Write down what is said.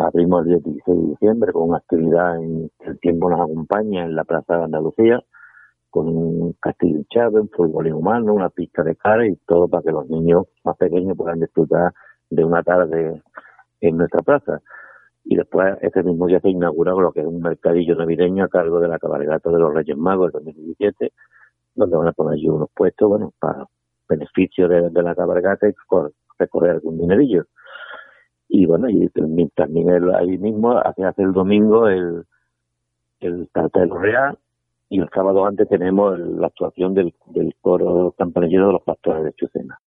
abrimos el 16 de diciembre con una actividad en el tiempo nos acompaña en la Plaza de Andalucía, con un castillo hinchado, un fútbol humano, una pista de cara y todo para que los niños más pequeños puedan disfrutar de una tarde en nuestra plaza. Y después, ese mismo día se inaugura lo que es un mercadillo navideño a cargo de la cabalgata de los Reyes Magos del 2017, donde van a poner allí unos puestos, bueno, para beneficio de, la cabalgata y recorrer algún dinerillo. Y bueno, y también ahí mismo, hace, hace el domingo, el, el cartel real, y el sábado antes tenemos la actuación del, del coro campanillero de los pastores de Chucena.